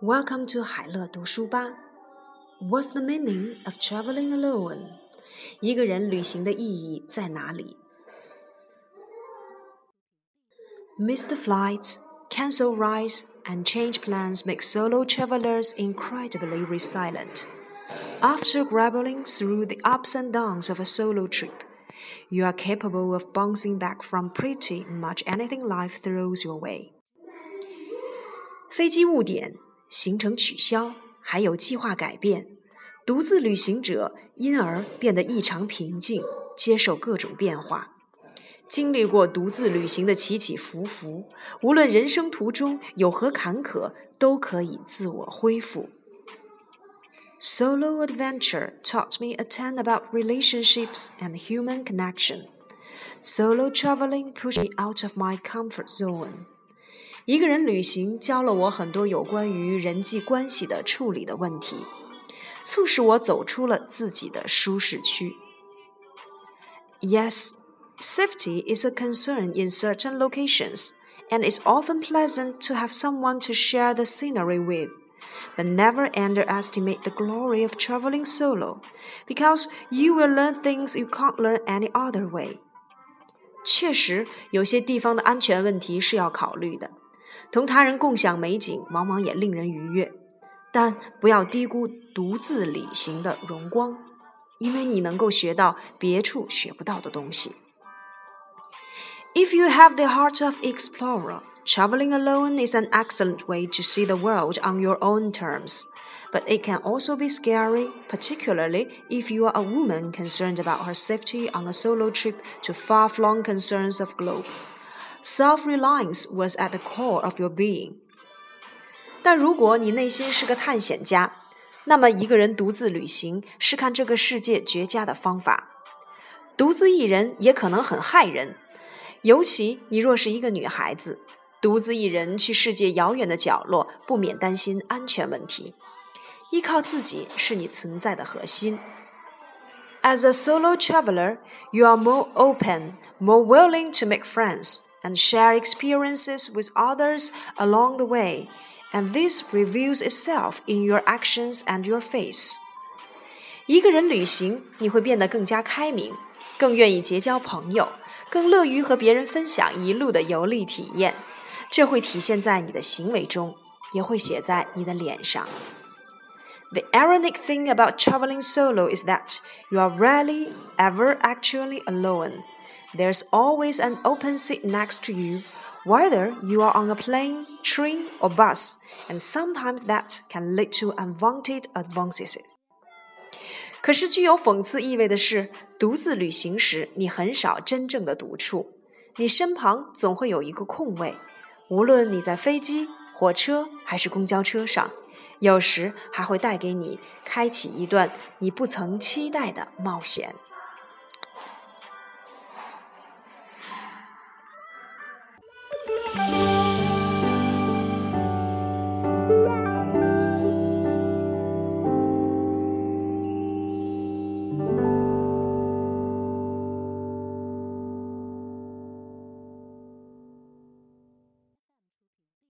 Welcome to 海乐读书吧。What's the meaning of traveling alone？一个人旅行的意义在哪里？Missed flights, cancel rides, and change plans make solo travelers incredibly resilient. After grappling through the ups and downs of a solo trip, you are capable of bouncing back from pretty much anything life throws your way. 飞机误点、行程取消，还有计划改变，独自旅行者因而变得异常平静，接受各种变化。经历过独自旅行的起起伏伏，无论人生途中有何坎坷，都可以自我恢复。Solo adventure taught me a ton about relationships and human connection. Solo traveling pushed me out of my comfort zone. 一个人旅行教了我很多有关于人际关系的处理的问题，促使我走出了自己的舒适区。Yes, safety is a concern in certain locations, and it's often pleasant to have someone to share the scenery with. But never underestimate the glory of traveling solo, because you will learn things you can't learn any other way. 确实，有些地方的安全问题是要考虑的。同他人共享美景，往往也令人愉悦。但不要低估独自旅行的荣光，因为你能够学到别处学不到的东西。If you have the heart of explorer. Traveling alone is an excellent way to see the world on your own terms, but it can also be scary, particularly if you are a woman concerned about her safety on a solo trip to far flung concerns of globe. Self reliance was at the core of your being. 但如果你内心是个探险家，那么一个人独自旅行是看这个世界绝佳的方法。独自一人也可能很害人，尤其你若是一个女孩子。 独自一人去世界遥远的角落，不免担心安全问题。依靠自己是你存在的核心。As a solo traveler, you are more open, more willing to make friends and share experiences with others along the way, and this reveals itself in your actions and your face. 一个人旅行，你会变得更加开明，更愿意结交朋友，更乐于和别人分享一路的游历体验。这会体现在你的行为中，也会写在你的脸上。The ironic thing about traveling solo is that you are rarely ever actually alone. There's always an open seat next to you, whether you are on a plane, train, or bus, and sometimes that can lead to unwanted advances. 可是具有讽刺意味的是，独自旅行时，你很少真正的独处，你身旁总会有一个空位。 无论你在飞机、火车还是公交车上，有时还会带给你开启一段你不曾期待的冒险。